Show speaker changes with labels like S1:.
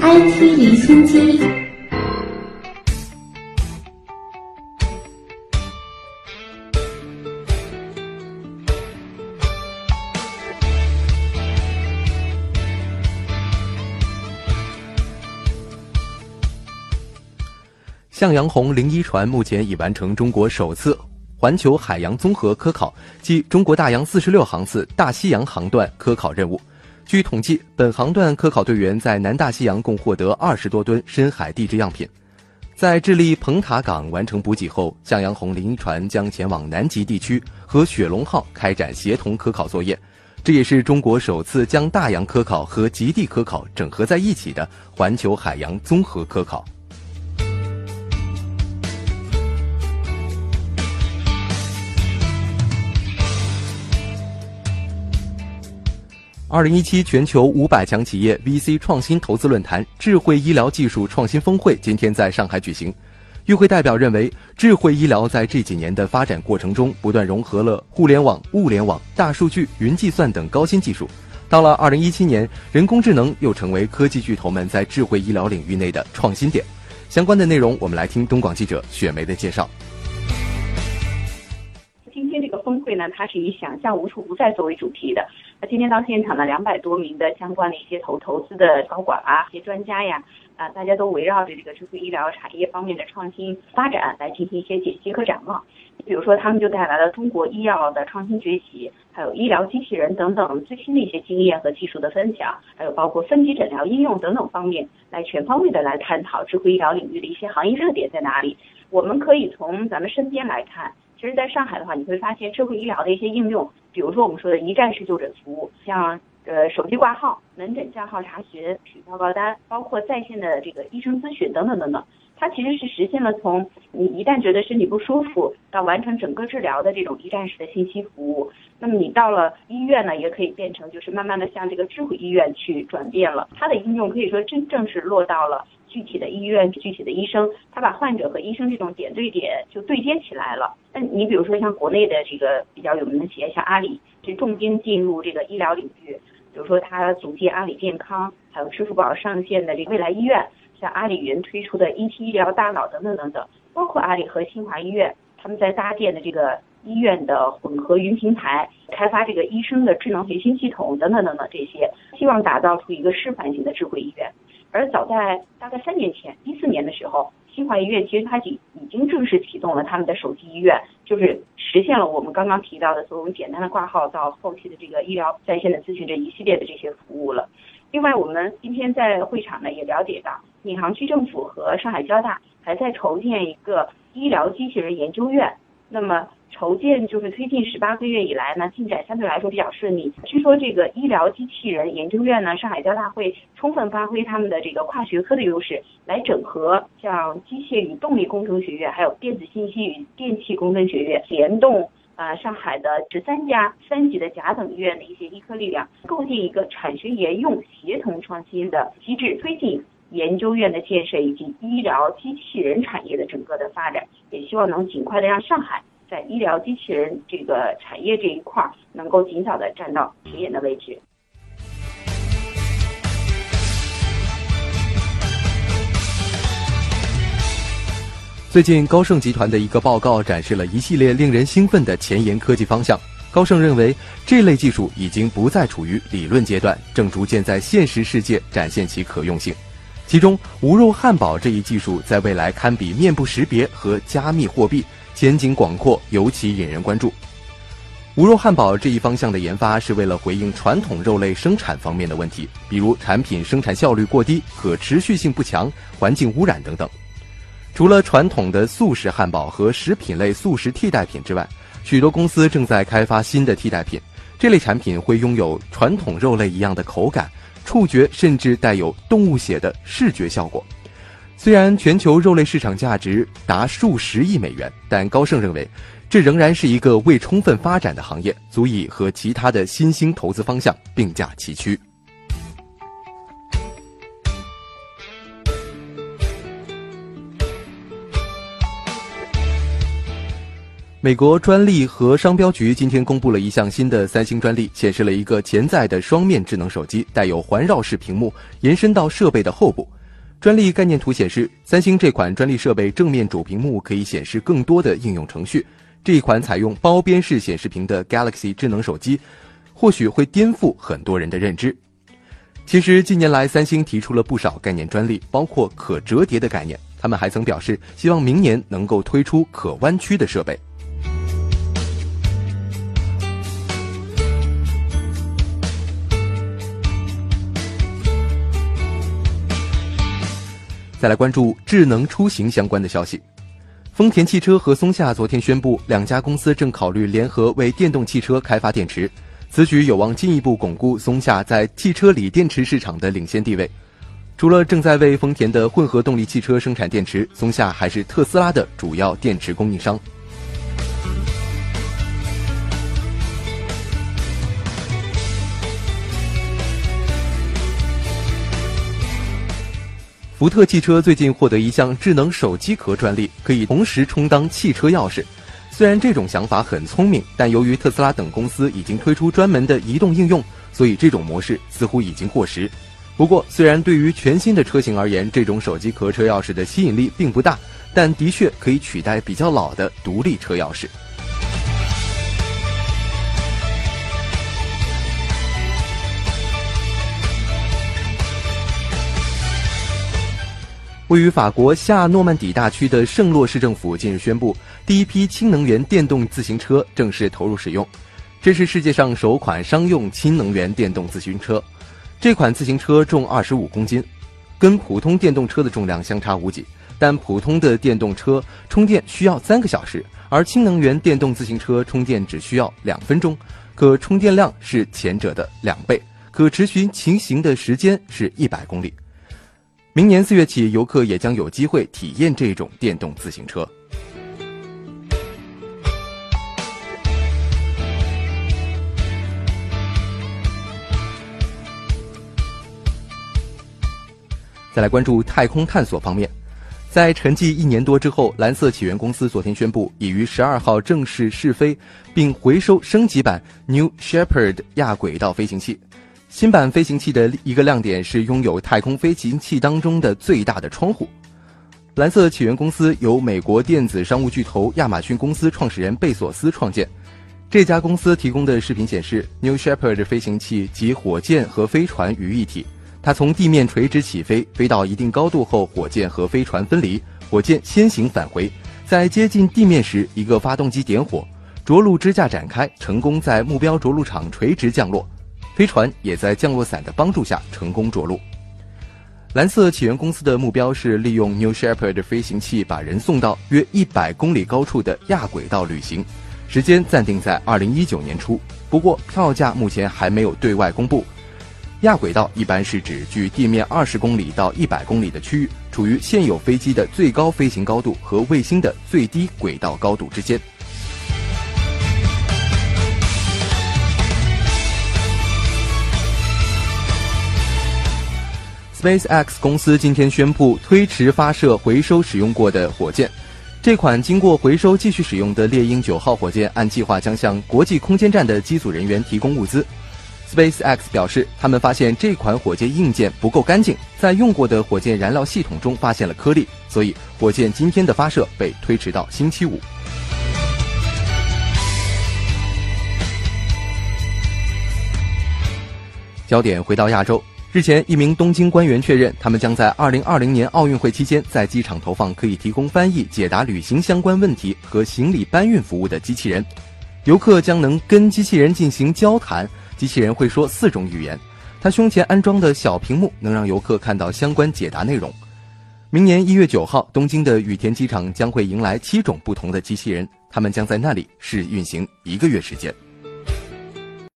S1: IT 离心机。
S2: 向阳红零一船目前已完成中国首次环球海洋综合科考即中国大洋四十六航次大西洋航段科考任务。据统计，本航段科考队员在南大西洋共获得二十多吨深海地质样品。在智利蓬塔港完成补给后，向阳红零一船将前往南极地区和雪龙号开展协同科考作业。这也是中国首次将大洋科考和极地科考整合在一起的环球海洋综合科考。二零一七全球五百强企业 VC 创新投资论坛智慧医疗技术创新峰会今天在上海举行。与会代表认为，智慧医疗在这几年的发展过程中，不断融合了互联网、物联网、大数据、云计算等高新技术。到了二零一七年，人工智能又成为科技巨头们在智慧医疗领域内的创新点。相关的内容，我们来听东广记者雪梅的介绍。
S3: 今天这个峰会呢，它是以“想象无处不在”作为主题的。今天到现场的两百多名的相关的一些投投资的高管啊，一些专家呀，啊，大家都围绕着这个智慧医疗产业方面的创新发展来进行一些解析和展望。比如说，他们就带来了中国医药的创新崛起，还有医疗机器人等等最新的一些经验和技术的分享，还有包括分级诊疗应用等等方面，来全方位的来探讨智慧医疗领域的一些行业热点在哪里。我们可以从咱们身边来看。其实，在上海的话，你会发现智慧医疗的一些应用，比如说我们说的一站式就诊服务，像呃手机挂号、门诊账号查询、取报告单，包括在线的这个医生咨询等等等等，它其实是实现了从你一旦觉得身体不舒服到完成整个治疗的这种一站式的信息服务。那么你到了医院呢，也可以变成就是慢慢的向这个智慧医院去转变了。它的应用可以说真正是落到了。具体的医院、具体的医生，他把患者和医生这种点对点就对接起来了。那你比如说像国内的这个比较有名的企业，像阿里，就重金进入这个医疗领域，比如说他组建阿里健康，还有支付宝上线的这个未来医院，像阿里云推出的 ET 医疗大脑等等等等，包括阿里和新华医院，他们在搭建的这个医院的混合云平台，开发这个医生的智能培训系统等等等等这些，希望打造出一个示范性的智慧医院。而早在大概三年前，一四年的时候，新华医院其实它已已经正式启动了他们的手机医院，就是实现了我们刚刚提到的从简单的挂号到后期的这个医疗在线的咨询这一系列的这些服务了。另外，我们今天在会场呢也了解到，闵行区政府和上海交大还在筹建一个医疗机器人研究院。那么筹建就是推进十八个月以来呢，进展相对来说比较顺利。据说这个医疗机器人研究院呢，上海交大会充分发挥他们的这个跨学科的优势，来整合像机械与动力工程学院，还有电子信息与电气工程学院，联动啊上海的十三家三级的甲等医院的一些医科力量，构建一个产学研用协同创新的机制，推进研究院的建设以及医疗机器人产业的整个的发展，也希望能尽快的让上海。在医疗机器人这个产业这一块儿，能够尽早的站到前沿的位置。
S2: 最近，高盛集团的一个报告展示了一系列令人兴奋的前沿科技方向。高盛认为，这类技术已经不再处于理论阶段，正逐渐在现实世界展现其可用性。其中，无肉汉堡这一技术在未来堪比面部识别和加密货币。前景广阔，尤其引人关注。无肉汉堡这一方向的研发是为了回应传统肉类生产方面的问题，比如产品生产效率过低、可持续性不强、环境污染等等。除了传统的素食汉堡和食品类素食替代品之外，许多公司正在开发新的替代品。这类产品会拥有传统肉类一样的口感、触觉，甚至带有动物血的视觉效果。虽然全球肉类市场价值达数十亿美元，但高盛认为，这仍然是一个未充分发展的行业，足以和其他的新兴投资方向并驾齐驱。美国专利和商标局今天公布了一项新的三星专利，显示了一个潜在的双面智能手机，带有环绕式屏幕，延伸到设备的后部。专利概念图显示，三星这款专利设备正面主屏幕可以显示更多的应用程序。这一款采用包边式显示屏的 Galaxy 智能手机，或许会颠覆很多人的认知。其实近年来，三星提出了不少概念专利，包括可折叠的概念。他们还曾表示，希望明年能够推出可弯曲的设备。再来关注智能出行相关的消息，丰田汽车和松下昨天宣布，两家公司正考虑联合为电动汽车开发电池，此举有望进一步巩固松下在汽车锂电池市场的领先地位。除了正在为丰田的混合动力汽车生产电池，松下还是特斯拉的主要电池供应商。福特汽车最近获得一项智能手机壳专利，可以同时充当汽车钥匙。虽然这种想法很聪明，但由于特斯拉等公司已经推出专门的移动应用，所以这种模式似乎已经过时。不过，虽然对于全新的车型而言，这种手机壳车钥匙的吸引力并不大，但的确可以取代比较老的独立车钥匙。位于法国下诺曼底大区的圣洛市政府近日宣布，第一批氢能源电动自行车正式投入使用。这是世界上首款商用氢能源电动自行车。这款自行车重二十五公斤，跟普通电动车的重量相差无几。但普通的电动车充电需要三个小时，而氢能源电动自行车充电只需要两分钟，可充电量是前者的两倍，可持续骑行的时间是一百公里。明年四月起，游客也将有机会体验这种电动自行车。再来关注太空探索方面，在沉寂一年多之后，蓝色起源公司昨天宣布，已于十二号正式试飞并回收升级版 New Shepard 亚轨道飞行器。新版飞行器的一个亮点是拥有太空飞行器当中的最大的窗户。蓝色起源公司由美国电子商务巨头亚马逊公司创始人贝索斯创建。这家公司提供的视频显示，New Shepard 飞行器集火箭和飞船于一体。它从地面垂直起飞，飞到一定高度后，火箭和飞船分离，火箭先行返回，在接近地面时，一个发动机点火，着陆支架展开，成功在目标着陆场垂直降落。飞船也在降落伞的帮助下成功着陆。蓝色起源公司的目标是利用 New Shepard 飞行器把人送到约一百公里高处的亚轨道旅行，时间暂定在二零一九年初。不过票价目前还没有对外公布。亚轨道一般是指距地面二十公里到一百公里的区域，处于现有飞机的最高飞行高度和卫星的最低轨道高度之间。SpaceX 公司今天宣布推迟发射回收使用过的火箭。这款经过回收继续使用的猎鹰九号火箭，按计划将向国际空间站的机组人员提供物资。SpaceX 表示，他们发现这款火箭硬件不够干净，在用过的火箭燃料系统中发现了颗粒，所以火箭今天的发射被推迟到星期五。焦点回到亚洲。日前，一名东京官员确认，他们将在2020年奥运会期间在机场投放可以提供翻译、解答旅行相关问题和行李搬运服务的机器人。游客将能跟机器人进行交谈，机器人会说四种语言。它胸前安装的小屏幕能让游客看到相关解答内容。明年一月九号，东京的羽田机场将会迎来七种不同的机器人，他们将在那里试运行一个月时间。